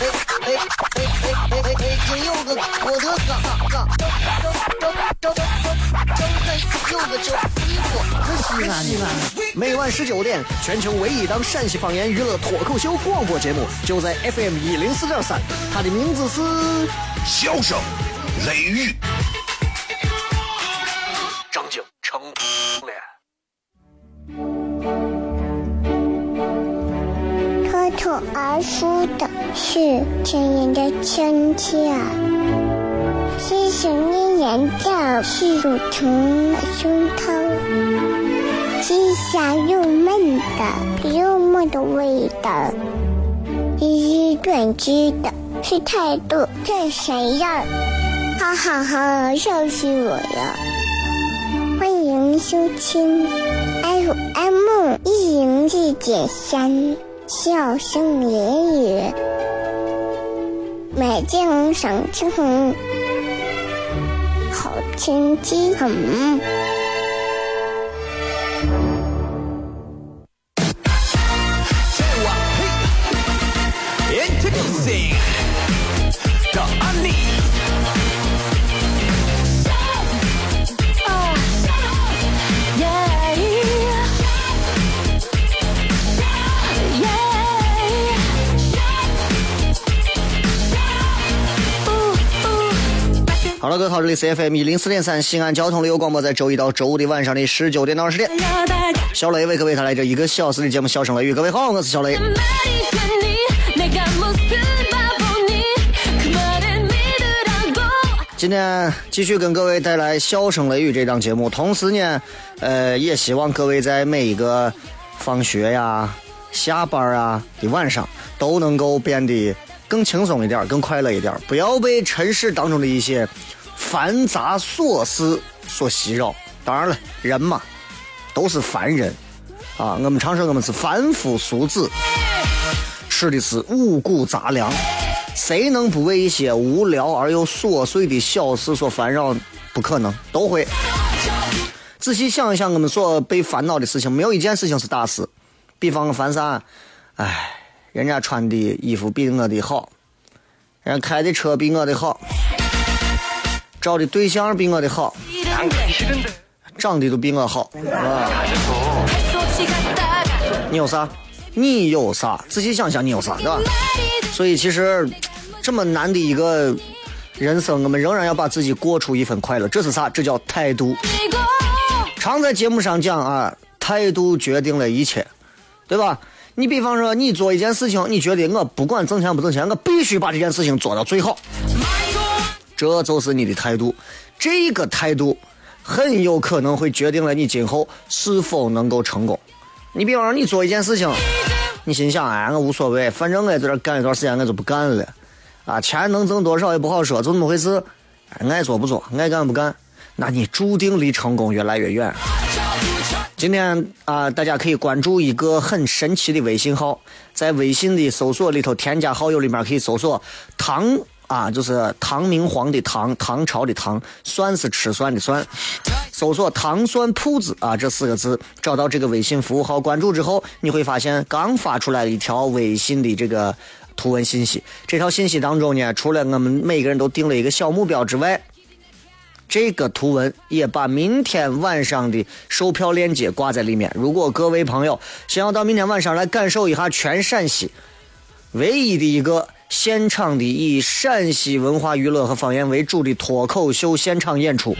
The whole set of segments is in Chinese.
哎哎哎哎哎！今有个我的哥哥，周周周周周有个周衣服，西西安。每晚十九点，全球唯一档陕西方言娱乐脱口秀广播节目，就在 FM 一零四点三。它的名字是《笑声雷雨》。张景成脱口而出的是亲人的亲切，是想念人的是乳虫的胸膛，是香又闷的幽默的味道，是短知的是态度这谁样？哈哈哈，笑死我了！欢迎收听 FM 一零四点三。笑声言语，买件赏晴空，好天气很。好，这里是 FM 一零四点三西安交通旅游广播，在周一到周五的晚上的十九点到二十点，小雷为各位带来这一个小时的节目《笑声雷雨》。各位好，我是小雷。今天继续跟各位带来《笑声雷雨》这档节目，同时呢，呃，也希望各位在每一个放学呀、下班啊的晚上，都能够变得。更轻松一点，更快乐一点，不要被尘世当中的一些繁杂琐事所袭扰。当然了，人嘛，都是凡人啊。我们常说我们是凡夫俗子，吃的是五谷杂粮，谁能不为一些无聊而又琐碎的小事所烦扰？不可能，都会。仔细想一想，我们所被烦恼的事情，没有一件事情是大事。比方烦啥？哎。人家穿的衣服比我的好，人家开的车比我的好，找的对象比我的好，长得都比我好。你有啥？你有啥？仔细想想，你有啥？对吧？所以其实这么难的一个人生，我们仍然要把自己过出一份快乐。这是啥？这叫态度。常在节目上讲啊，态度决定了一切，对吧？你比方说，你做一件事情，你觉得我不管挣钱不挣钱，我必须把这件事情做到最好，这就是你的态度。这个态度很有可能会决定了你今后是否能够成功。你比方说，你做一件事情，你心想，哎，我无所谓，反正我在这干一段时间，我就不干了。啊，钱能挣多少也不好说，就那么回事。爱做不做，爱干不干，那你注定离成功越来越远。今天啊，大家可以关注一个很神奇的微信号，在微信的搜索里头添加好友里面可以搜索“唐”啊，就是唐明皇的唐，唐朝的唐，算是吃蒜的蒜，搜索“糖蒜铺子”啊这四个字，找到这个微信服务号，关注之后，你会发现刚发出来一条微信的这个图文信息。这条信息当中呢，除了我们每个人都定了一个小目标之外，这个图文也把明天晚上的售票链接挂在里面。如果各位朋友想要到明天晚上来感受一下全陕西唯一的一个现场的以陕西文化娱乐和方言为主的脱口秀现场演出，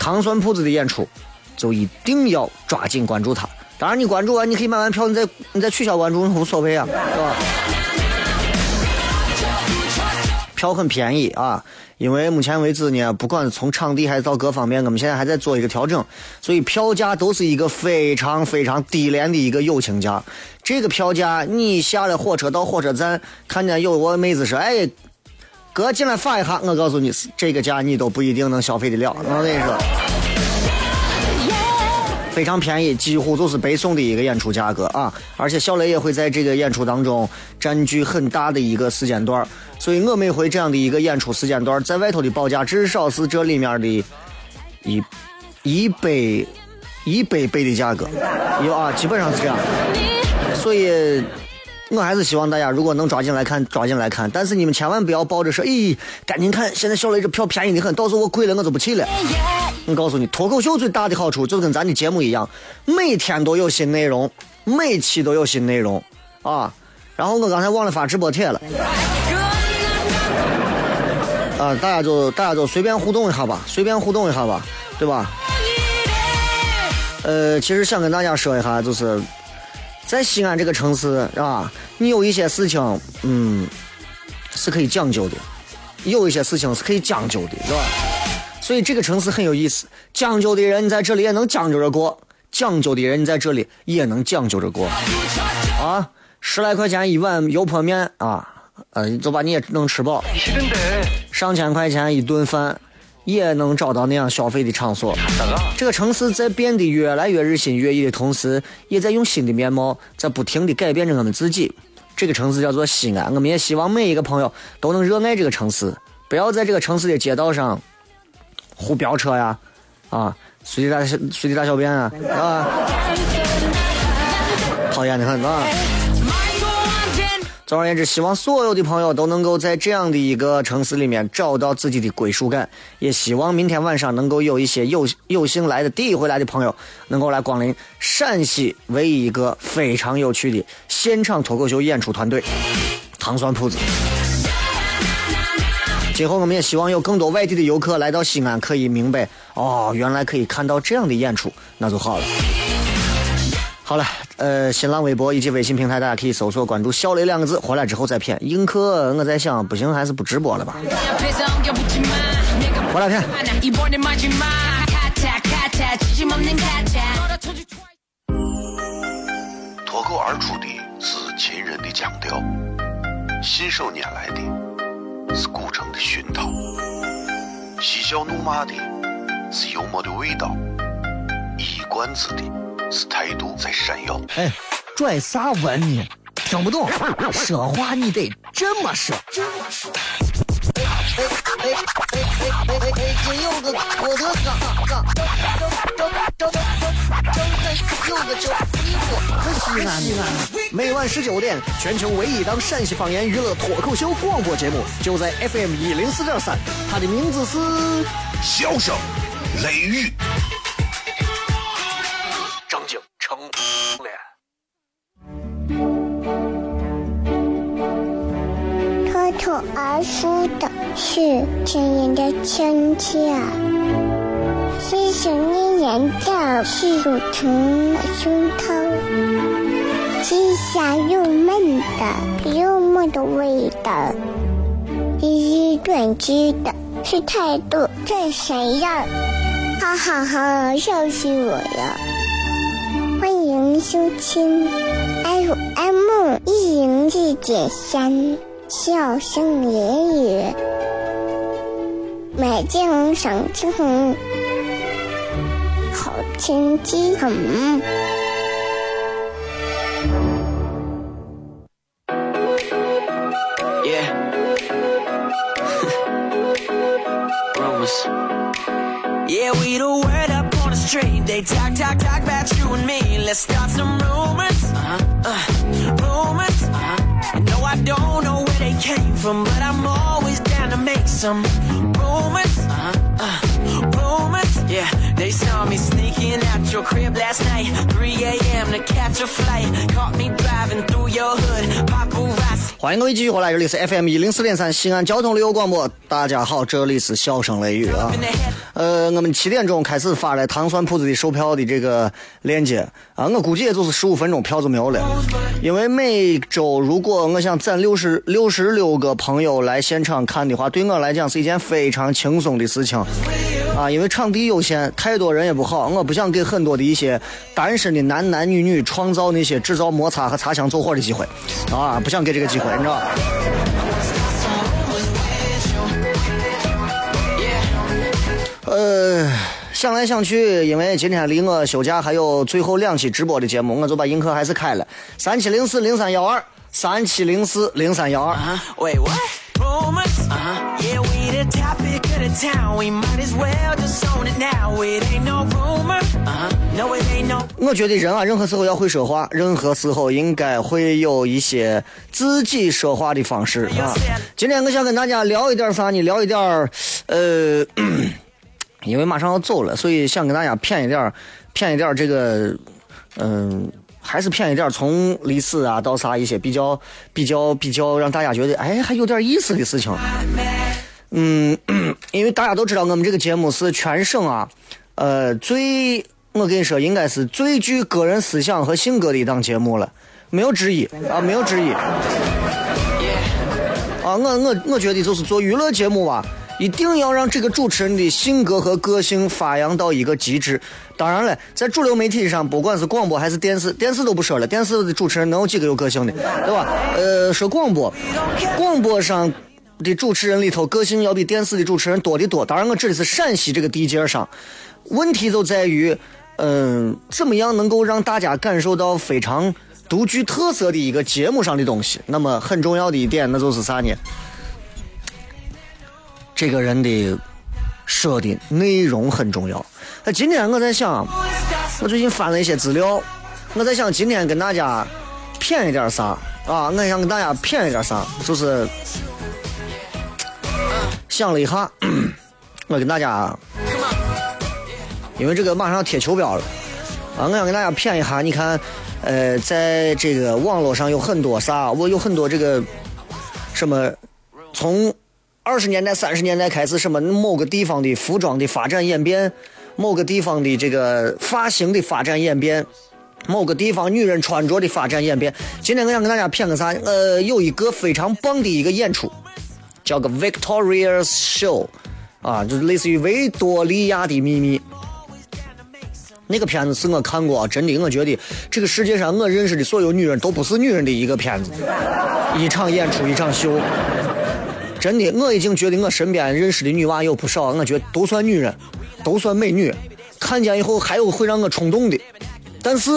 糖蒜铺子的演出，就一定要抓紧关注他。当然，你关注完，你可以买完票，你再你再取消关注无所谓啊，是吧？票很便宜啊。因为目前为止呢，不管是从场地还是到各方面，我们现在还在做一个调整，所以票价都是一个非常非常低廉的一个友情价。这个票价，你下了火车到火车站，看见有个妹子说：“哎，哥进来发一下。”我告诉你，这个价你都不一定能消费得了。我跟你说，非常便宜，几乎都是白送的一个演出价格啊！而且小雷也会在这个演出当中占据很大的一个时间段所以我每回这样的一个演出时间段在外头的报价至少是这里面的一一百一百倍的价格，有啊，基本上是这样。所以。我还是希望大家如果能抓紧来看，抓紧来看。但是你们千万不要抱着说，咦，赶紧看，现在小雷这票便宜的很，到时候我贵了我就不去了。我告诉你，脱口秀最大的好处就跟咱的节目一样，每天都有新内容，每期都有新内容啊。然后我刚才忘了发直播帖了，啊，大家就大家就随便互动一下吧，随便互动一下吧，对吧？呃，其实想跟大家说一下，就是。在西安这个城市，是吧？你有一些事情，嗯，是可以讲究的；有一些事情是可以讲究的，是吧？所以这个城市很有意思。讲究的人在这里也能将就着过，讲究的人在这里也能将就着过。啊，十来块钱一碗油泼面啊，呃，就把你也能吃饱。上千块钱一顿饭。也能找到那样消费的场所。这个城市在变得越来越日新月异的同时，也在用新的面貌在不停地改变着我们自己。这个城市叫做西安，我们也希望每一个朋友都能热爱这个城市，不要在这个城市的街道上胡飙车呀，啊，随地大小随地大小便啊，啊，讨厌的很啊。总而言之，希望所有的朋友都能够在这样的一个城市里面找到自己的归属感。也希望明天晚上能够有一些有有幸来的第一回来的朋友，能够来光临陕西唯一一个非常有趣的现场脱口秀演出团队——糖酸铺子。今后我们也希望有更多外地的游客来到西安，可以明白哦，原来可以看到这样的演出，那就好了。好了，呃，新浪微博以及微信平台，大家可以搜索关注“小雷”两个字，回来之后再骗。映客，我在想，不行，还是不直播了吧？回来骗。脱口而出的是秦人的腔调，信手拈来的是古城的熏陶，嬉笑怒骂的是幽默的味道，一冠子的。是态度在闪耀。哎，拽啥文呢？听不懂，说话你得这么说。这么说。哎哎哎哎哎哎哎！今有个我的嘎嘎，张张张张张张张有个叫西安西安。每晚十九点，全球唯一档陕西方言娱乐脱口秀广播节目，就在 FM 一零四点三。它的名字是《笑声雷雨》。脱而出的是亲人的亲切，细细腻黏的是乳成的胸膛，细香又闷的幽默的味道，一语断句的是态度真闪耀，哈哈哈，笑死我了！欢迎收听 FM 一零四点三。笑声言语，美景赏清红，好天气很。Yeah. Rumors. Yeah, we the word up on the street. They talk, talk, talk about you and me. Let's start some rumors. Uh-huh, uh, rumors, yeah. They saw me sneaking out your crib last night, 3 a.m. to catch a flight. Caught me driving through your hood, paparazzi. 欢迎各位继续回来，这里是 FM 一零四点三西安交通旅游广播。大家好，这里是笑声雷雨啊。呃，我们七点钟开始发了糖蒜铺子的售票的这个链接啊，我估计也就是十五分钟票就没有了。因为每周如果我想攒六十六十六个朋友来现场看的话，对我来讲是一件非常轻松的事情啊。因为场地有限，太多人也不好，我不想给很多的一些单身的男男女女创造那些制造摩擦和擦枪走火的机会啊，不想给这个机会，你知道。呃，想来想去，因为今天离我休假还有最后两期直播的节目，我就把映客还是开了，三七零四零三幺二，三七零四零三幺二。我觉得人啊，任何时候要会说话，任何时候应该会有一些自己说话的方式啊。今天我想跟大家聊一点啥呢？聊一点呃，因为马上要走了，所以想跟大家骗一点骗一点这个，嗯。还是骗一点，从历史啊到啥一些比较比较比较让大家觉得哎还有点意思的事情。嗯，因为大家都知道我们这个节目是全省啊，呃最我跟你说应该是最具个人思想和性格的一档节目了，没有之一啊，没有之一。啊，我我我觉得就是做娱乐节目吧。一定要让这个主持人的性格和个性发扬到一个极致。当然了，在主流媒体上，不管是广播还是电视，电视都不说了，电视的主持人能有几个有个性的，对吧？呃，说广播，广播上的主持人里头，个性要比电视的主持人多得多。当然，我指的是陕西这个地界上，问题就在于，嗯，怎么样能够让大家感受到非常独具特色的一个节目上的东西？那么很重要的一点，那就是啥呢？这个人的说的内容很重要。那今天我在想，我最近翻了一些资料，我在想今天跟大家骗一点啥啊？我想跟大家骗一点啥，就是想了一下，我跟大家，因为这个马上贴球标了啊，我想跟大家骗一下。你看，呃，在这个网络上有很多啥，我有很多这个什么从。二十年代、三十年代开始，什么某个地方的服装的发展演变，某个地方的这个发型的发展演变，某个地方女人穿着的发展演变。今天我想跟大家骗个啥？呃，有一个非常棒的一个演出，叫个 Victoria's Show，啊，就是类似于维多利亚的秘密。那个片子是我看过，真的，我觉得这个世界上我认识的所有女人都不是女人的一个片子，一场演出，一场秀。真的，我已经觉得我身边认识的女娃有不少，我觉得都算女人，都算美女。看见以后还有会让我冲动的，但是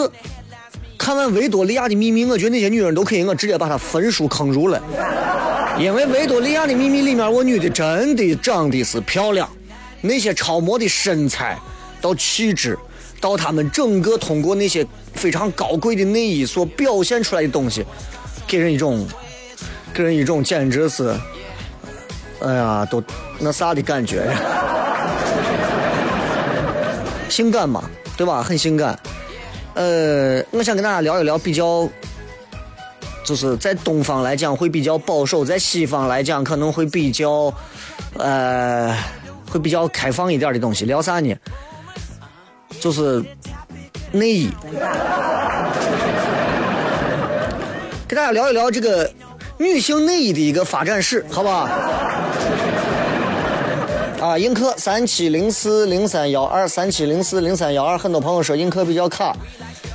看完《维多利亚的秘密》，我觉得那些女人都可以，我直接把她分数坑入了。因为《维多利亚的秘密》里面，我女的真的长得是漂亮，那些超模的身材到气质，到她们整个通过那些非常高贵的内衣所表现出来的东西，给人一种，给人一种简直是。哎呀，都那啥的感觉呀，性感嘛，对吧？很性感。呃，我想跟大家聊一聊，比较就是在东方来讲会比较保守，在西方来讲可能会比较呃会比较开放一点的东西。聊啥呢？就是内衣，给大家聊一聊这个。女性内衣的一个发展史，好不好？啊，映客三七零四零三幺二三七零四零三幺二，很多朋友说映客比较卡，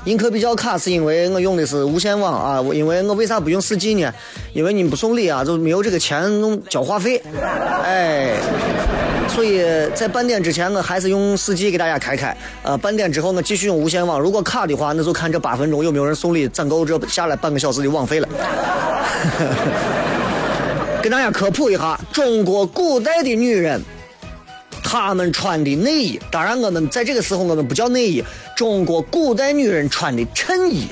映客比较卡是因为我用的是无线网啊，因为我为啥不用四 G 呢？因为你不送礼啊，就没有这个钱弄交话费，哎。所以在半点之前，我还是用四 G 给大家开开。呃，半点之后，我继续用无线网。如果卡的话，那就看这八分钟有没有人送礼，攒够这下来半个小时的网费了。跟大家科普一下，中国古代的女人，她们穿的内衣，当然我们在这个时候我们不叫内衣。中国古代女人穿的衬衣，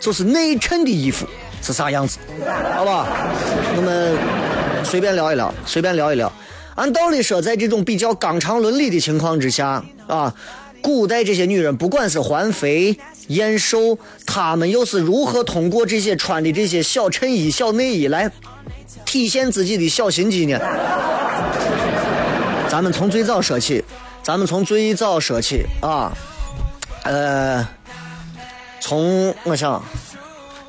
就是内衬的衣服是啥样子？好吧，我们随便聊一聊，随便聊一聊。按道理说，在这种比较纲常伦理的情况之下，啊，古代这些女人不管是环肥燕瘦，她们又是如何通过这些穿的这些小衬衣、小内衣来体现自己的小心机呢？咱们从最早说起，咱们从最早说起啊，呃，从我想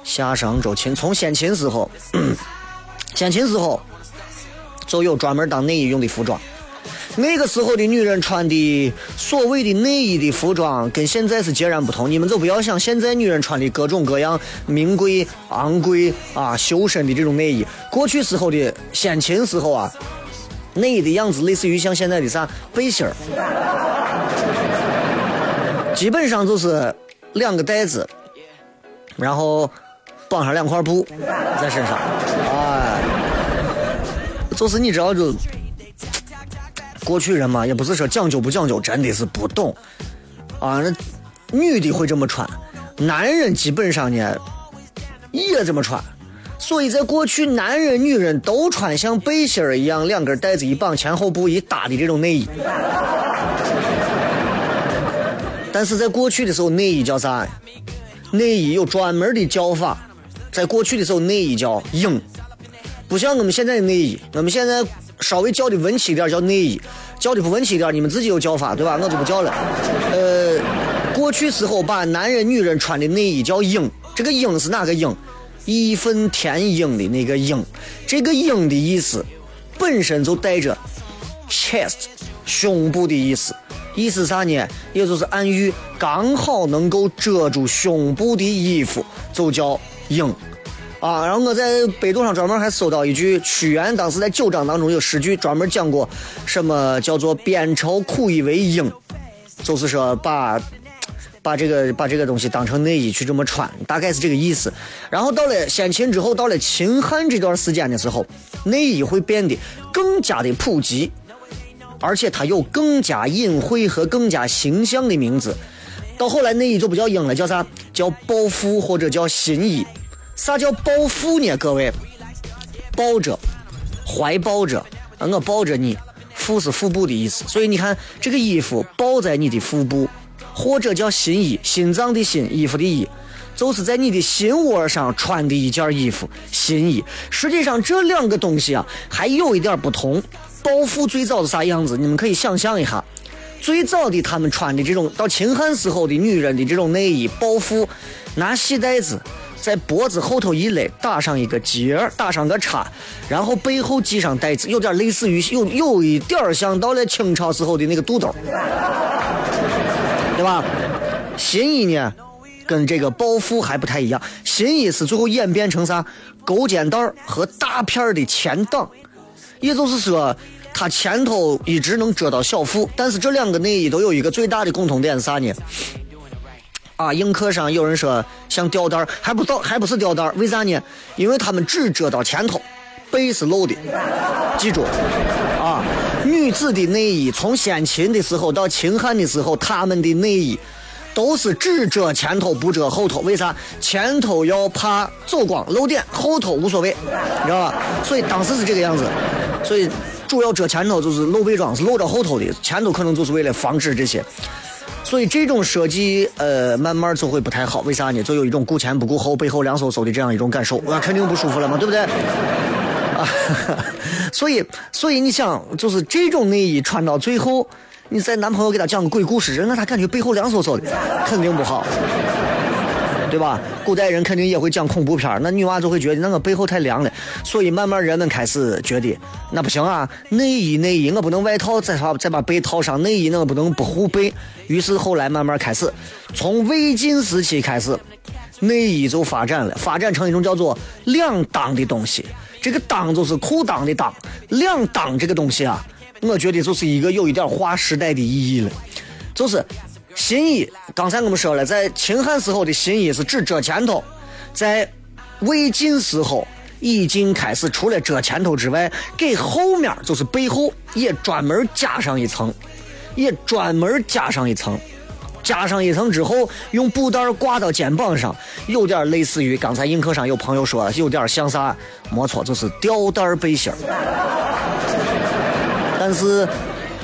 夏商周秦，从先秦时候，先秦时候。就有专门当内衣用的服装。那个时候的女人穿的所谓的内衣的服装，跟现在是截然不同。你们就不要想现在女人穿的各种各样名贵、昂贵啊、修身的这种内衣。过去时候的先秦时候啊，内衣的样子类似于像现在的啥背心儿。基本上就是两个带子，然后绑上两块布在身上，哎，就是你知道就过去人嘛，也不是说讲究不讲究，真的是不懂啊。那女的会这么穿，男人基本上呢也这么穿。所以在过去，男人、女人都穿像背心儿一样，两根带子一绑，前后不一搭的这种内衣。但是在过去的时候，内衣叫啥？内衣有专门的叫法。在过去的时候，内衣叫“影”，不像我们现在的内衣。我们现在稍微叫的文气一点叫内衣，叫的不文气一点，你们自己有叫法对吧？我就不叫了。呃，过去时候把男人、女人穿的内衣叫“影”，这个“影”是哪个“影”？义愤填膺的那个“膺”，这个“膺”的意思本身就带着 chest 胸部的意思，意思啥呢？也就是暗喻刚好能够遮住胸部的衣服就叫“膺”啊。然后我在百度上专门还搜到一句，屈原当时在九章当中有诗句专门讲过，什么叫做“边愁苦以为膺”，就是说把。把这个把这个东西当成内衣去这么穿，大概是这个意思。然后到了先秦之后，到了秦汉这段时间的时候，内衣会变得更加的普及，而且它有更加隐晦和更加形象的名字。到后来内衣就不叫“英”了，叫啥？叫“抱负”或者叫“新衣”。啥叫抱负呢？各位，抱着，怀抱着，我抱着你，腹是腹部的意思。所以你看，这个衣服抱在你的腹部。或者叫新衣，心脏的心，衣服的衣，就是在你的心窝上穿的一件衣服，新衣。实际上这两个东西啊，还有一点不同。包袱最早是啥样子？你们可以想象一下，最早的他们穿的这种，到秦汉时候的女人的这种内衣，包袱拿细带子在脖子后头一勒，打上一个结打上个叉，然后背后系上带子，有点类似于有有一点像到了清朝时候的那个肚兜。对吧？新衣呢，跟这个暴富还不太一样。新衣是最后演变成啥？勾肩带和大片的前挡，也就是说，它前头一直能遮到小腹。但是这两个内衣都有一个最大的共同点是啥呢？啊，映客上有人说像吊带还不到，还不是吊带为啥呢？因为他们只遮到前头，背是露的。记住。女子的内衣从先秦的时候到秦汉的时候，他们的内衣都是只遮前头不遮后头。为啥？前头要怕走光露点，后头无所谓，你知道吧？所以当时是这个样子。所以主要遮前头就是露背装，是露着后头的，前头可能就是为了防止这些。所以这种设计，呃，慢慢就会不太好。为啥呢？就有一种顾前不顾后，背后凉飕飕的这样一种感受，那肯定不舒服了嘛，对不对？啊，所以，所以你想，就是这种内衣穿到最后，你在男朋友给他讲个鬼故事，让他感觉背后凉飕飕的，肯定不好，对吧？古代人肯定也会讲恐怖片那女娃就会觉得那个背后太凉了，所以慢慢人们开始觉得那不行啊，内衣内衣我不能外套再把再把被套上，内衣那个不能不护背，于是后来慢慢开始，从魏晋时期开始，内衣就发展了，发展成一种叫做两裆的东西。这个裆就是裤裆的裆，两裆这个东西啊，我觉得就是一个有一点划时代的意义了。就是新衣，刚才我们说了，在秦汉时候的新衣是只遮前头，在魏晋时候已经开始除了遮前头之外，给后面就是背后也专门加上一层，也专门加上一层。加上一层之后，用布袋挂到肩膀上，有点类似于刚才映客上有朋友说，有点像啥？没错，就是吊带背心但是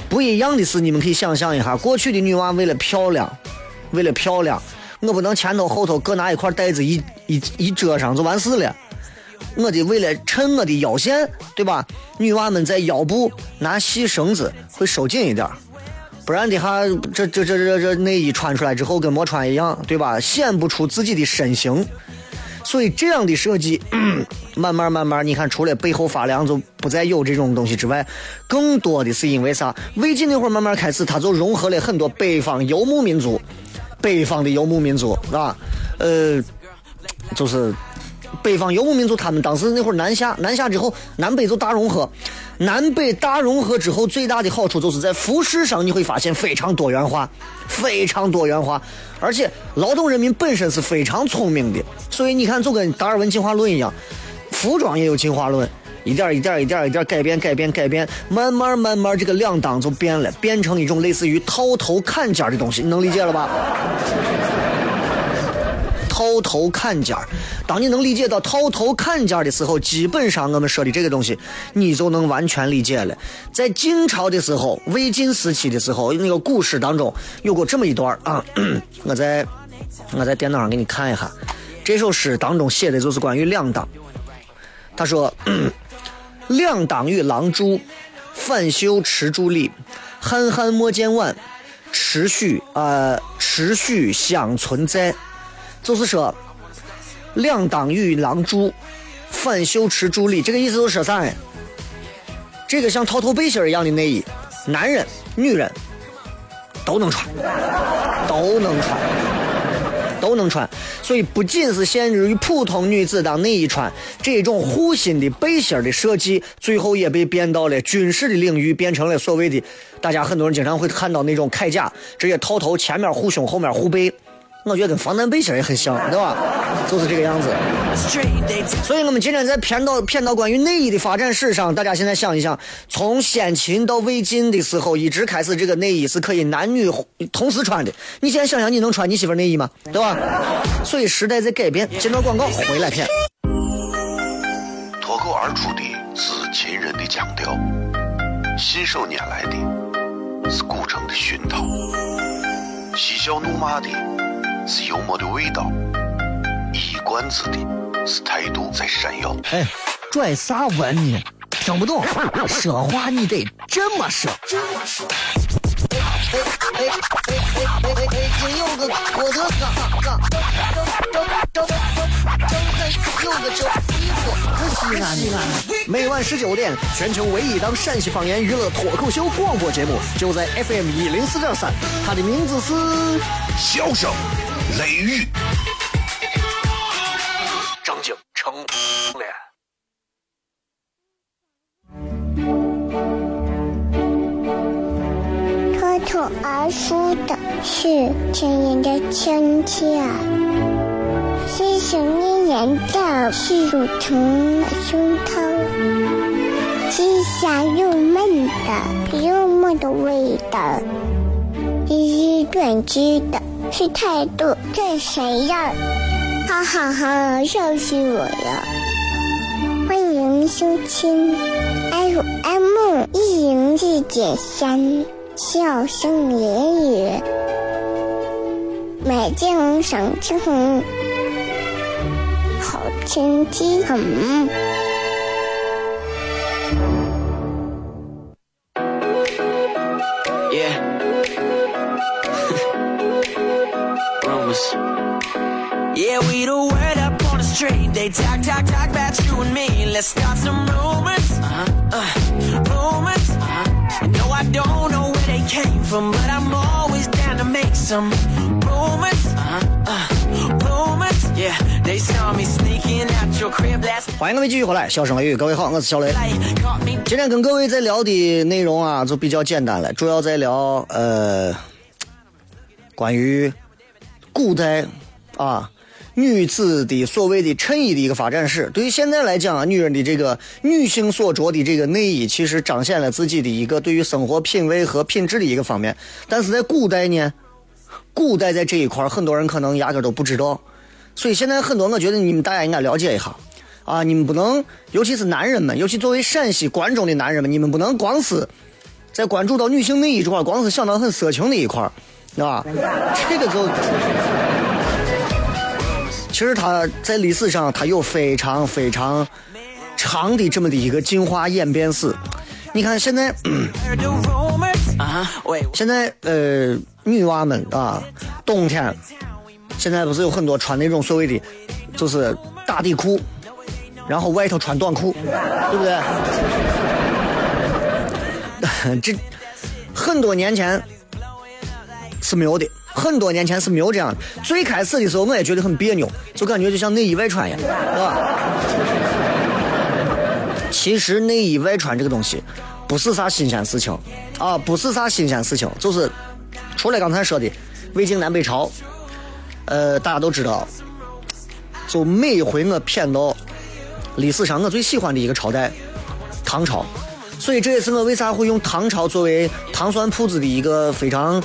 不一样的是，你们可以想象一下，过去的女娃为了漂亮，为了漂亮，我不能前头后头各拿一块袋子一一一遮上就完事了。我得为了衬我的腰线，对吧？女娃们在腰部拿细绳子会收紧一点。不然的话，这这这这这内衣穿出来之后跟没穿一样，对吧？显不出自己的身形。所以这样的设计，慢慢慢慢，你看，除了背后发凉就不再有这种东西之外，更多的是因为啥？魏晋那会儿慢慢开始，它就融合了很多北方游牧民族，北方的游牧民族啊，呃，就是北方游牧民族，他们当时那会儿南下，南下之后南北就大融合，南北大融合之后最大的好处就是在服饰上你会发现非常多元化，非常多元化，而且劳动人民本身是非常聪明的，所以你看就跟达尔文进化论一样，服装也有进化论。一点一点一点一点改变改变改变，慢慢慢慢这个两档就变了，变成一种类似于套头坎肩的东西，你能理解了吧？套头坎肩当你能理解到套头坎肩的时候，基本上我们说的这个东西，你就能完全理解了。在晋朝的时候，魏晋时期的时候，那个古诗当中有过这么一段啊，我在我在电脑上给你看一下，这首诗当中写的就是关于两党，他说。两当与郎住，反袖持柱立，汉汉莫见晚，持续啊持续相存在。就是说，两当与郎住，反袖持柱立，这个意思就是说啥呢？这个像套头背心一样的内衣，男人、女人都能穿，都能穿。都能穿，所以不仅是限制于普通女子当内衣穿，这种护心的背心的设计，最后也被变到了军事的领域，变成了所谓的大家很多人经常会看到那种铠甲，直接套头，前面护胸，后面护背。我觉得跟防弹背心也很像，对吧？就是这个样子。所以我们今天在偏到偏到关于内衣的发展史上，大家现在想一想，从先秦到魏晋的时候，一直开始这个内衣是可以男女同时穿的。你现在想想，你能穿你媳妇内衣吗？对吧？所以时代在改变。接着广告回来片。脱口而出的是秦人的腔调，信手拈来的是古城的熏陶，嬉笑怒骂的。是幽默的味道，一冠子的是态度在闪耀。哎，拽啥文呢？听不懂，说话你得这么说。哎哎哎哎哎哎哎！今有个郭德纲，张张张张有个叫衣服，西安西安。每晚十九点，全球唯一档陕西方言娱乐脱口秀广播节目，就在 FM 一零四点三，它的名字是《笑声》。雷雨，张景成脸。脱口而出的是亲人的亲切，是想念人的是乳疼的胸膛，是香又闷的幽默的味道，是短知的。是态度，这谁呀？哈哈哈，笑死我了！欢迎收听 FM 一零四点三，笑声言语，美景赏秋红，好天气很。欢迎各位继续回来，笑声雷雨，各位好，我是小雷。今天跟各位在聊的内容啊，就比较简单了，主要在聊呃，关于古代啊。女子的所谓的衬衣的一个发展史，对于现在来讲啊，女人的这个女性所着的这个内衣，其实彰显了自己的一个对于生活品味和品质的一个方面。但是在古代呢，古代在这一块很多人可能压根都不知道。所以现在很多，我觉得你们大家应该了解一下啊，你们不能，尤其是男人们，尤其作为陕西关中的男人们，你们不能光是在关注到女性内衣这块，光是想到很色情的一块，对吧？这个就。其实它在历史上，它有非常非常长的这么的一个进化演变史。你看现在，现在呃，女娃们啊，冬天现在不是有很多穿那种所谓的，就是打底裤，然后外头穿短裤，对不对？这很多年前是没有的很多年前是没有这样的。最开始的时候，我也觉得很别扭，就感觉就像内衣外穿一样，是吧？其实内衣外穿这个东西，不是啥新鲜事情啊，不是啥新鲜事情，就是除了刚才说的魏晋南北朝，呃，大家都知道，就每一回我偏到历史上我最喜欢的一个朝代，唐朝。所以这也是我为啥会用唐朝作为糖酸铺子的一个非常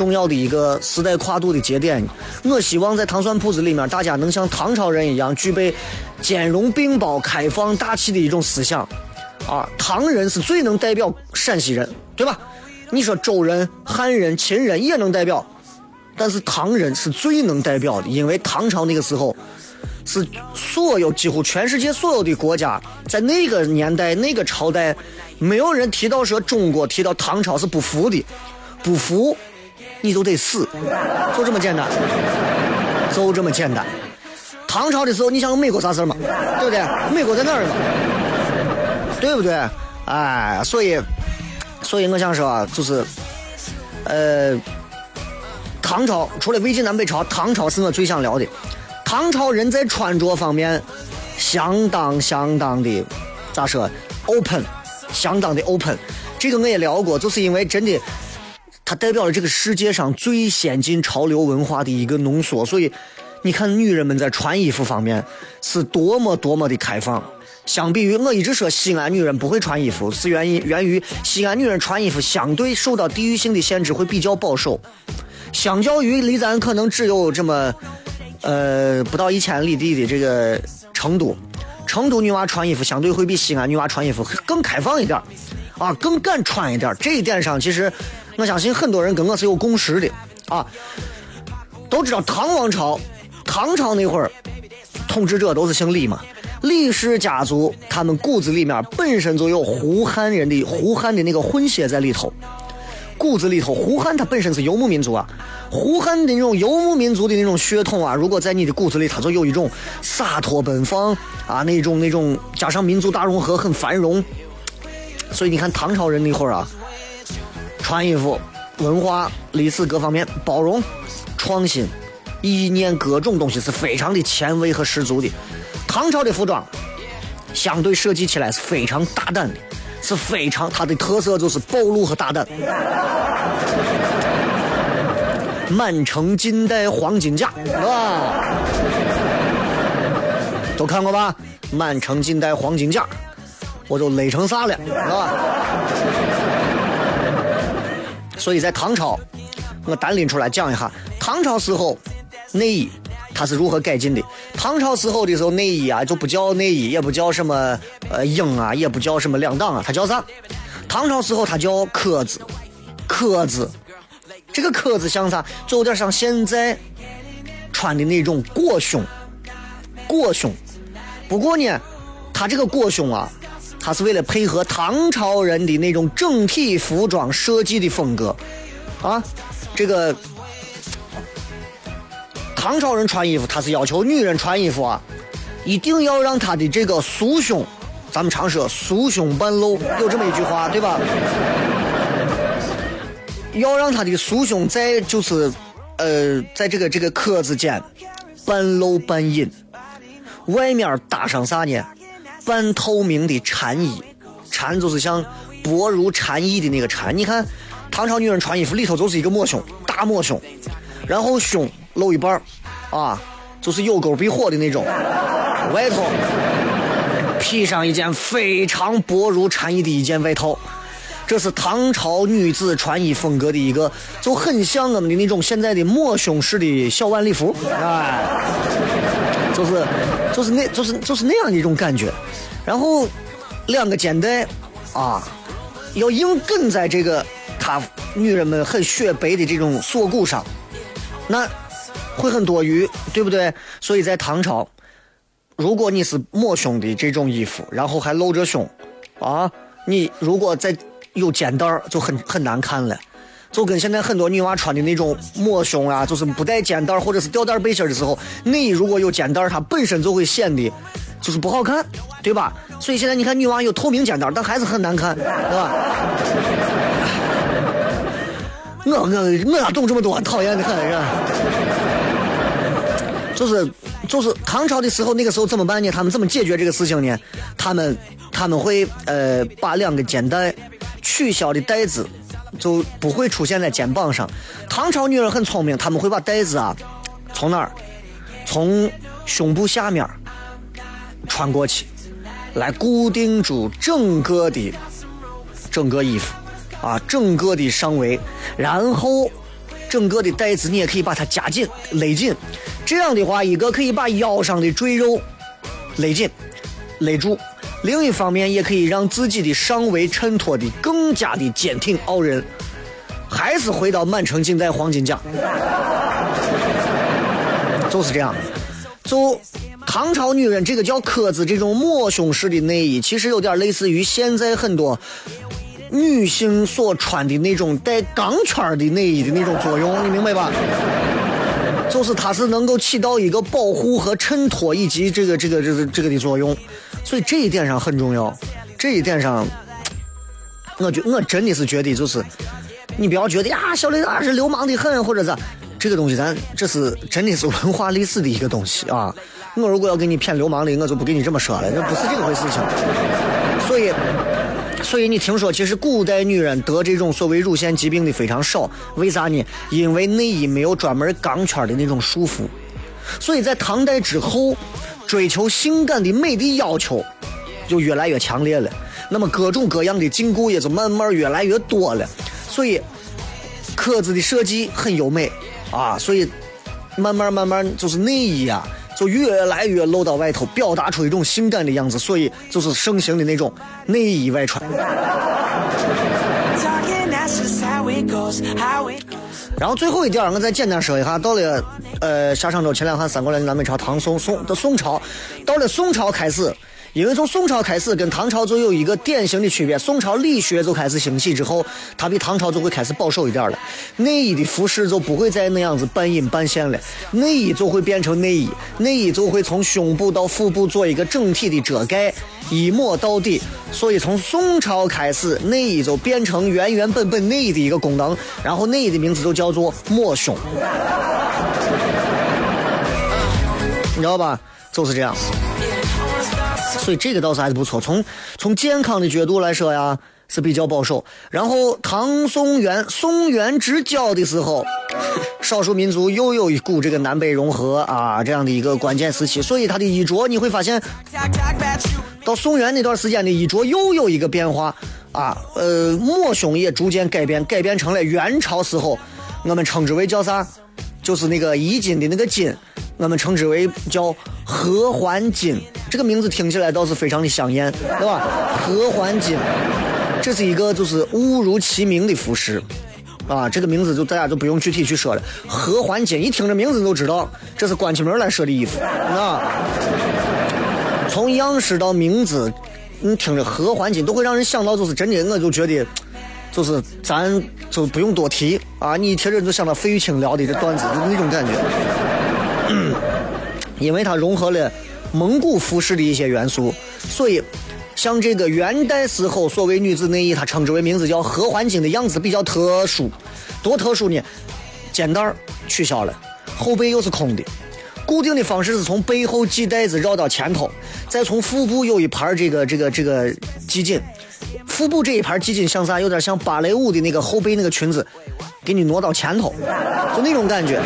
重要的一个时代跨度的节点。我希望在糖蒜铺子里面，大家能像唐朝人一样，具备兼容并包、开放大气的一种思想。啊，唐人是最能代表陕西人，对吧？你说周人、汉人、秦人也能代表，但是唐人是最能代表的，因为唐朝那个时候。是所有几乎全世界所有的国家，在那个年代那个朝代，没有人提到说中国提到唐朝是不服的，不服你就得死，就这么简单，就这么简单。唐朝的时候，你想美国啥事儿嘛？对不对？美国在哪儿嘛？对不对？哎，所以，所以我想说啊，就是，呃，唐朝除了魏晋南北朝，唐朝是我最想聊的。唐朝人在穿着方面，相当相当的，咋说？open，相当的 open。这个我也聊过，就是因为真的，它代表了这个世界上最先进潮流文化的一个浓缩。所以，你看女人们在穿衣服方面是多么多么的开放。相比于我一直说西安女人不会穿衣服，是原因源于西安女人穿衣服相对受到地域性的限制会比较保守，相较于离咱可能只有这么。呃，不到一千里地的这个成都，成都女娃穿衣服相对会比西安女娃穿衣服更开放一点啊，更敢穿一点这一点上，其实我相信很多人跟我是有共识的啊。都知道唐王朝，唐朝那会儿，统治者都是姓李嘛，李氏家族他们骨子里面本身就有胡汉人的胡汉的那个混血在里头。骨子里头，胡汉他本身是游牧民族啊，胡汉的那种游牧民族的那种血统啊，如果在你的骨子里，他就有一种洒脱奔放啊，那种那种加上民族大融合，很繁荣。所以你看唐朝人那会儿啊，穿衣服、文化、历史各方面包容、创新、意念各种东西是非常的前卫和十足的。唐朝的服装相对设计起来是非常大胆的。是非常，它的特色就是暴露和大胆。满城尽带黄金甲，是吧？都看过吧？满城尽带黄金甲，我都勒成啥了，是吧？所以在唐朝，我单拎出来讲一下，唐朝时候内衣。它是如何改进的？唐朝时候的时候，内衣啊就不叫内衣，也不叫什么呃英啊，也不叫什么两档啊，它叫啥？唐朝时候它叫壳子，壳子，这个壳子像啥？就有点像现在穿的那种裹胸，裹胸。不过呢，它这个裹胸啊，它是为了配合唐朝人的那种整体服装设计的风格啊，这个。唐朝人穿衣服，他是要求女人穿衣服啊，一定要让她的这个酥胸，咱们常说酥胸半露，有这么一句话，对吧？要让她的酥胸在就是，呃，在这个这个壳子间半露半隐，外面搭上啥呢？半透明的蝉衣，蝉就是像薄如蝉翼的那个蝉。你看唐朝女人穿衣服里头就是一个抹胸，大抹胸，然后胸。露一半，啊，就是有沟必火的那种，外头披上一件非常薄如蝉翼的一件外套，这是唐朝女子穿衣风格的一个，就很像我们的那种现在的抹胸式的小晚礼服，哎，就是就是那就是就是那样的一种感觉，然后两个肩带啊，要硬跟在这个她女人们很雪白的这种锁骨上，那。会很多余，对不对？所以在唐朝，如果你是抹胸的这种衣服，然后还露着胸，啊，你如果再有肩带，就很很难看了，就跟现在很多女娃穿的那种抹胸啊，就是不带肩带或者是吊带背心的时候，内衣如果有肩带，它本身就会显得就是不好看，对吧？所以现在你看女娃有透明肩带，但还是很难看，对吧？我我我哪懂这么多？讨厌的很，是吧？就是就是唐朝的时候，那个时候怎么办呢？他们怎么解决这个事情呢？他们他们会呃把两个肩带取消的带子就不会出现在肩膀上。唐朝女人很聪明，他们会把带子啊从哪儿从胸部下面穿过去，来固定住整个的整个衣服啊，整个的上围，然后整个的带子你也可以把它夹紧勒紧。这样的话，一个可以把腰上的赘肉勒紧勒住，另一方面也可以让自己的上围衬托的更加的坚挺傲人。还是回到满城尽带黄金甲，就是这样。就唐朝女人这个叫壳子这种抹胸式的内衣，其实有点类似于现在很多女性所穿的那种带钢圈的内衣的那种作用，你明白吧？就是它是能够起到一个保护和衬托以及这个这个这个这个的作用，所以这一点上很重要。这一点上，我觉我真的是觉得就是。你不要觉得呀，小雷啊是流氓的很，或者是这个东西，咱这是真的是文化历史的一个东西啊。我如果要给你骗流氓的，我就不跟你这么说了，这不是这个回事情。所以，所以你听说，其实古代女人得这种所谓乳腺疾病的非常少，为啥呢？因为内衣没有专门钢圈的那种束缚。所以在唐代之后，追求性感的美的要求就越来越强烈了，那么各种各样的禁锢也就慢慢越来越多了。所以，壳子的设计很优美啊，所以慢慢慢慢就是内衣啊，就越来越露到外头，表达出一种性感的样子，所以就是盛行的那种内衣外穿。然后最后一点，我再简单说一下，到了呃夏商周、前两汉、三国、南北朝、唐宋宋的宋朝，到了宋朝开始。因为从宋朝开始跟唐朝就有一个典型的区别，宋朝理学就开始兴起之后，它比唐朝就会开始保守一点了。内衣的服饰就不会再那样子半隐半现了，内衣就会变成内衣，内衣就会从胸部到腹部做一个整体的遮盖，一抹到底。所以从宋朝开始，内衣就变成原原本本内衣的一个功能，然后内衣的名字就叫做抹胸，你知道吧？就是这样。所以这个倒是还是不错。从从健康的角度来说呀，是比较保守。然后唐宋元宋元之交的时候，少数民族又有一股这个南北融合啊这样的一个关键时期。所以他的衣着你会发现，到宋元那段时间的衣着又有一个变化啊。呃，抹胸也逐渐改变，改变成了元朝时候我们称之为叫啥？就是那个衣襟的那个襟，我们称之为叫合环巾。这个名字听起来倒是非常的香艳，对吧？合环巾，这是一个就是误如其名的服饰，啊，这个名字就大家就不用具体去说了。合环巾一听这名字就知道，这是关起门来说的衣服，啊。从样式到名字，你听着合环巾都会让人想到，就是真的，我就觉得，就是咱就不用多提啊，你一听着就想到费玉清聊的这段子，就那种感觉，因为它融合了。蒙古服饰的一些元素，所以像这个元代时候所谓女子内衣，它称之为名字叫合环巾的样子比较特殊，多特殊呢？肩带取消了，后背又是空的，固定的方式是从背后系带子绕到前头，再从腹部有一盘这个这个这个系紧，腹部这一盘系紧像啥？有点像芭蕾舞的那个后背那个裙子，给你挪到前头，就那种感觉，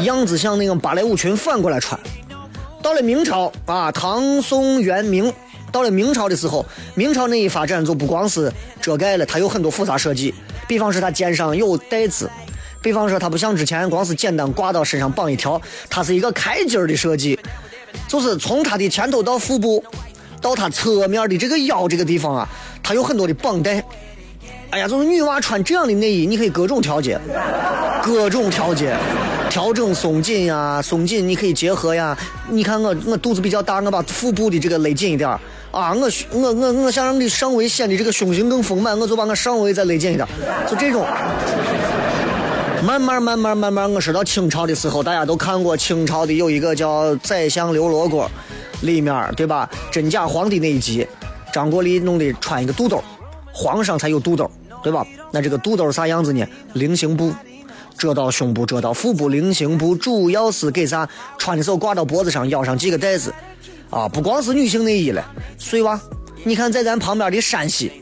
样子像那种芭蕾舞裙反过来穿。到了明朝啊，唐宋元明，到了明朝的时候，明朝那一发展就不光是遮盖了，它有很多复杂设计。比方说它肩上有带子，比方说它不像之前光是简单挂到身上绑一条，它是一个开襟儿的设计，就是从它的前头到腹部，到它侧面的这个腰这个地方啊，它有很多的绑带。哎呀，就是女娃穿这样的内衣，你可以各种调节，各种调节。调整松紧呀，松紧你可以结合呀。你看我我肚子比较大，我把腹部的这个勒紧一点啊。我我我我想让你上围显得这个胸型更丰满，我就把我上围再勒紧一点，就这种。慢慢慢慢慢慢，我说到清朝的时候，大家都看过清朝的有一个叫《宰相刘罗锅》，里面对吧？真假皇帝那一集，张国立弄的穿一个肚兜，皇上才有肚兜。对吧？那这个肚兜啥样子呢？菱形布，遮到胸部，遮到腹部，菱形布主要是给啥？穿的时候挂到脖子上，腰上系个带子。啊，不光是女性内衣了，碎袜，你看在咱旁边的山西，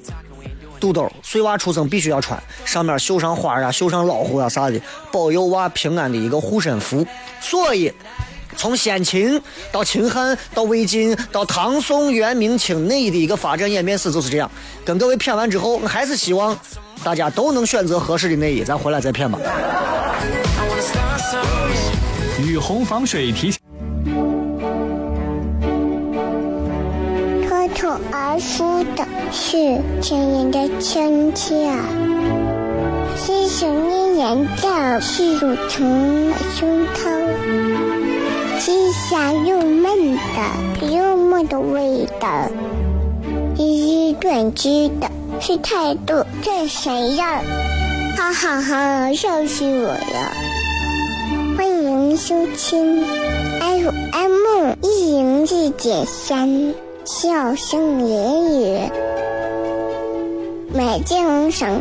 肚兜碎袜出生必须要穿，上面绣上花啊，绣上老虎啊啥的，保佑娃平安的一个护身符。所以，从先秦到秦汉到魏晋到唐宋元明清内衣的一个发展演变史就是这样。跟各位谝完之后，我还是希望大家都能选择合适的内衣，咱回来再谝吧。雨虹防水提醒。脱而出的是亲人的亲切，是想念人的是乳虫胸膛，是香又闷的又闷的味道，是短句的是态度这谁呀？哈哈哈，笑死我了！欢迎收听 FM 一零四点三。笑声言语，美景赏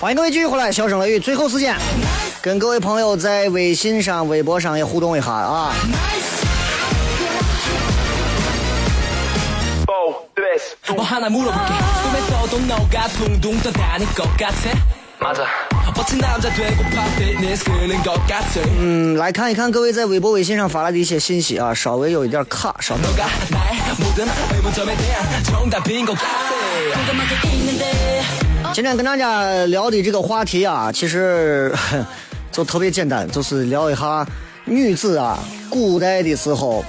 欢迎各位继续回来，笑声雷雨，最后时间，跟各位朋友在微信上、微博上也互动一下啊。嗯，来看一看各位在微博、微信上发来的一些信息啊，稍微有一点卡，稍等。今天跟大家聊的这个话题啊，其实 就特别简单，就是聊一下女子啊，古代的时候，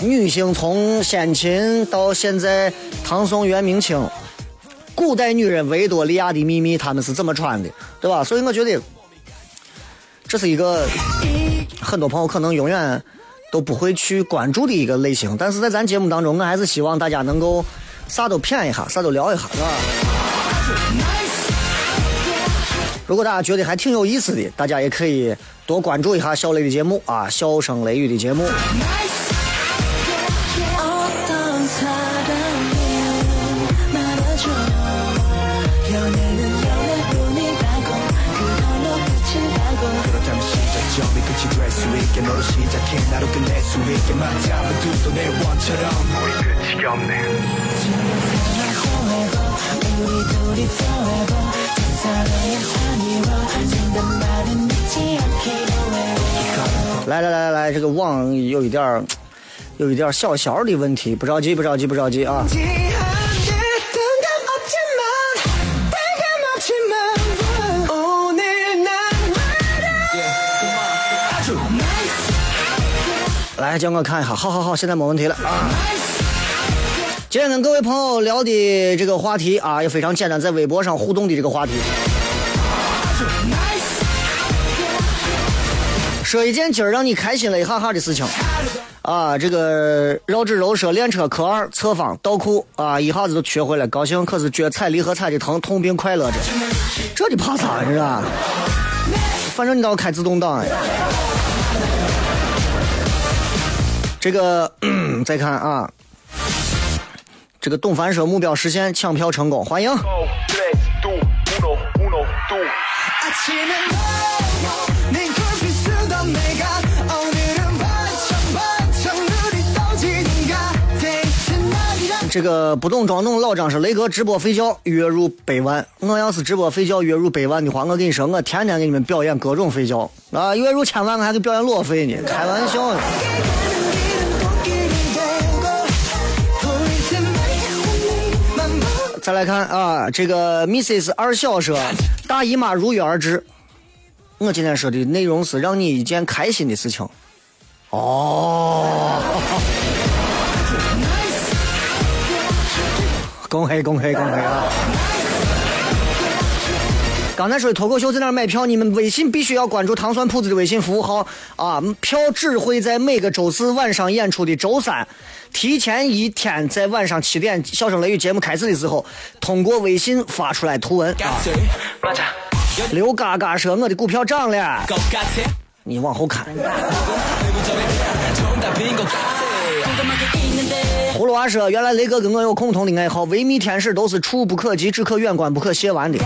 女性从先秦到现在唐宋元明清，古代女人维多利亚的秘密，她们是怎么穿的，对吧？所以我觉得这是一个很多朋友可能永远都不会去关注的一个类型，但是在咱节目当中，我还是希望大家能够啥都谝一下，啥都聊一下，是吧？如果大家觉得还挺有意思的，大家也可以多关注一下小雷的节目啊，笑声雷雨的节目。来来来来来，这个网有一点儿，有一点儿小小的问题，不着急不着急不着急啊。来，叫我看一下，好好好，现在没问题了啊。今天跟各位朋友聊的这个话题啊，也非常简单，在微博上互动的这个话题。说一件今儿让你开心了一哈哈的事情，啊，这个绕指柔舌练车科二侧方倒库啊，一下子就学会了，高兴可是脚踩离合踩的疼，痛并快乐着，这你怕啥是吧？反正你倒开自动挡呀。这个再看啊，这个董凡说目标实现，抢票成功，欢迎。这个不懂装懂老张是雷哥直播睡觉月入百万，我要是直播睡觉月入百万的话，我跟你说，我天天给你们表演各种睡觉啊，月入千万我还给表演裸睡呢，开玩笑呢。再来看啊，这个 Mrs 二小说，大姨妈如约而至。我今天说的内容是让你一件开心的事情。哦，恭喜恭喜恭喜啊！刚才说的脱口秀在哪儿买票？你们微信必须要关注糖蒜铺子的微信服务号啊！票只会在每个周四晚上演出的周三，提前一天在晚上七点《笑声雷雨》节目开始的时候，通过微信发出来图文啊。刘嘎嘎说我的股票涨了，你往后看。葫芦娃说：“原来雷哥跟我有共同的爱好，维密天使都是触不可及、只可远观不可亵玩的。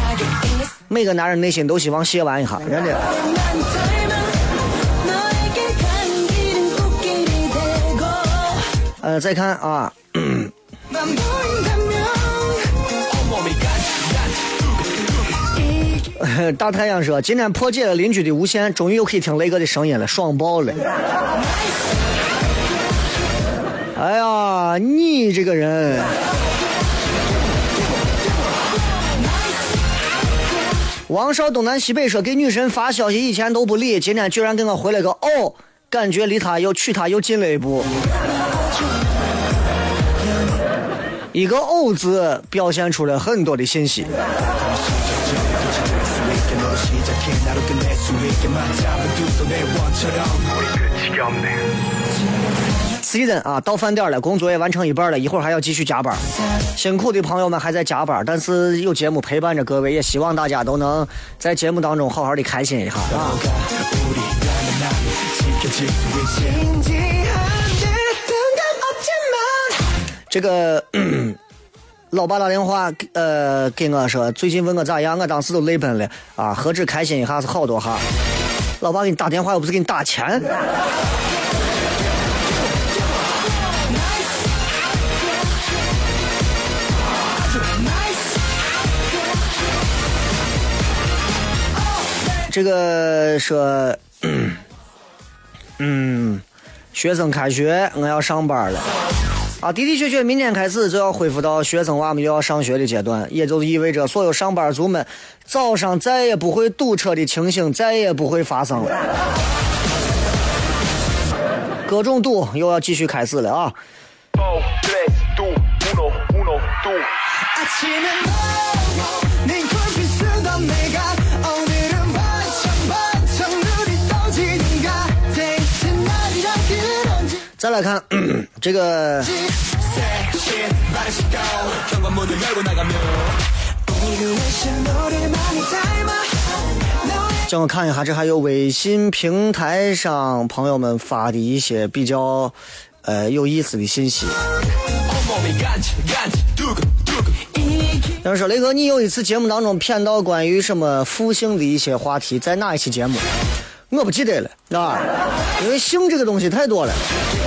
每个男人内心都希望亵玩一下，真的。”呃，再看啊，大太阳说：“今天破解了邻居的无线，终于又可以听雷哥的声音了，爽爆了。”哎呀，你这个人！王少东南西北说给女神发消息以前都不理，今天居然给我回了个哦，感觉离他又娶她又近了一步。一个“哦”字表现出了很多的信息。Season 啊，到饭点了，工作也完成一半了，一会儿还要继续加班。辛苦的朋友们还在加班，但是有节目陪伴着各位，也希望大家都能在节目当中好好的开心一下啊。这个 老爸打电话呃给我说，最近问我咋样，我当时都泪奔了啊，何止开心一下是好多哈。老爸给你打电话又不是给你打钱。这个说，嗯，学生开学，我要上班了。啊，的的确确，明天开始就要恢复到学生娃们又要上学的阶段，也就意味着所有上班族们早上再也不会堵车的情形再也不会发生了。各种堵又要继续开始了啊！再来看 这个，叫我看一下，这还有微信平台上朋友们发的一些比较呃有意思的信息。有人说雷哥，你有一次节目当中骗到关于什么复姓的一些话题，在哪一期节目？我不记得了，啊，因为姓这个东西太多了，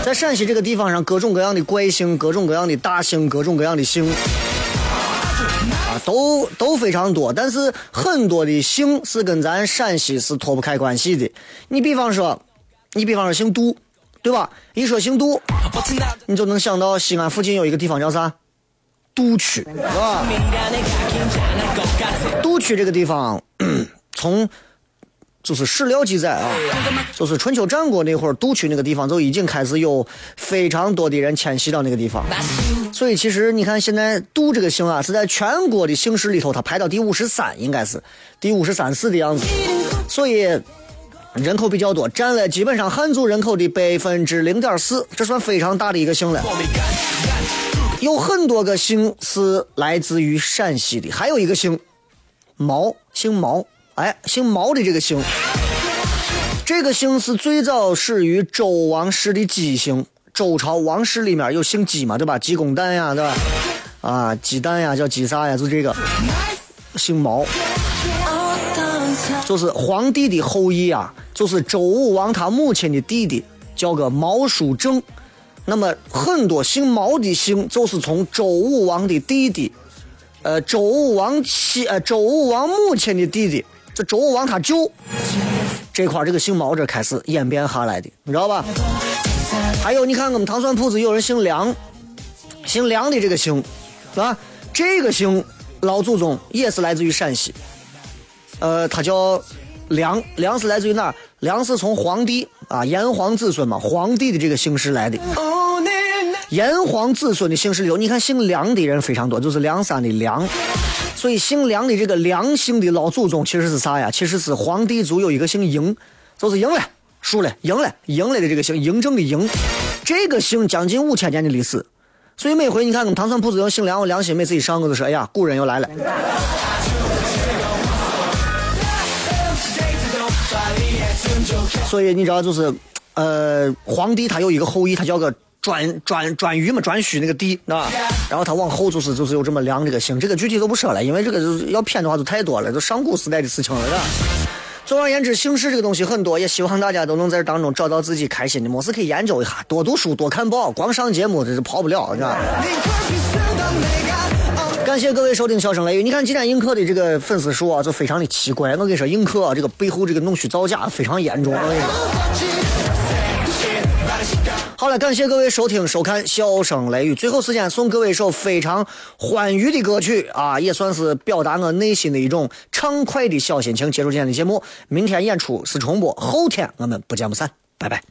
在陕西这个地方上，各种各样的怪姓，各种各样的大姓，各种各样的姓，啊，都都非常多。但是很多的姓是跟咱陕西是脱不开关系的。你比方说，你比方说姓杜，对吧？一说姓杜，你就能想到西安附近有一个地方叫啥？杜区，是吧？杜区这个地方，从。就是史料记载啊，就是春秋战国那会儿，杜区那个地方就已经开始有非常多的人迁徙到那个地方。所以其实你看，现在杜这个姓啊，是在全国的姓氏里头，它排到第五十三，应该是第五十三四的样子。所以人口比较多，占了基本上汉族人口的百分之零点四，这算非常大的一个姓了。有很多个姓是来自于陕西的，还有一个姓毛，姓毛。哎，姓毛的这个姓，这个姓是最早始于周王室的姬姓。周朝王室里面有姓姬嘛，对吧？姬公旦呀，对吧？啊，姬旦呀，叫姬啥呀？就这个，姓毛，就是皇帝的后裔啊，就是周武王他母亲的弟弟，叫个毛叔正。那么很多姓毛的姓，就是从周武王的弟弟，呃，周武王妻，呃，周武王母亲的弟弟。这周武王他舅这块这个姓毛这开始演变下来的，你知道吧？还有你看我们糖蒜铺子有人姓梁，姓梁的这个姓，是吧？这个姓老祖宗也是来自于陕西，呃，他叫梁，梁是来自于哪？梁是从皇帝啊，炎黄子孙嘛，皇帝的这个姓氏来的。炎黄子孙的姓氏里，你看姓梁的人非常多，就是梁山的梁。所以姓梁的这个梁姓的老祖宗其实是啥呀？其实是皇帝族有一个姓嬴，就是赢了，输了，赢了，赢了的这个姓嬴政的嬴，这个姓将近五千年的历史。所以每回你看，我们唐山铺子要姓梁，我良心每次一上我就说，哎呀，古人又来了。所以你知道，就是呃，皇帝他有一个后裔，他叫个。专专专鱼嘛，专需那个地，啊，然后他往后就是就是有这么量这个姓，这个具体都不说了，因为这个要偏的话就太多了，都上古时代的事情了，是吧？总而言之，姓氏这个东西很多，也希望大家都能在这当中找到自己开心的，没事可以研究一下，多读书，多看报，光上节目这是跑不了，是吧？感谢各位收听《笑声雷雨》。你看今天映客的这个粉丝数啊，就非常的奇怪。我跟你说，映客，这个背后这个弄虚造假非常严重。好了，感谢各位收听收看《笑声雷雨》。最后时间送各位一首非常欢愉的歌曲啊，也算是表达我内心的一种畅快的小心情。结束今天的节目，明天演出是重播，后天我们不见不散，拜拜。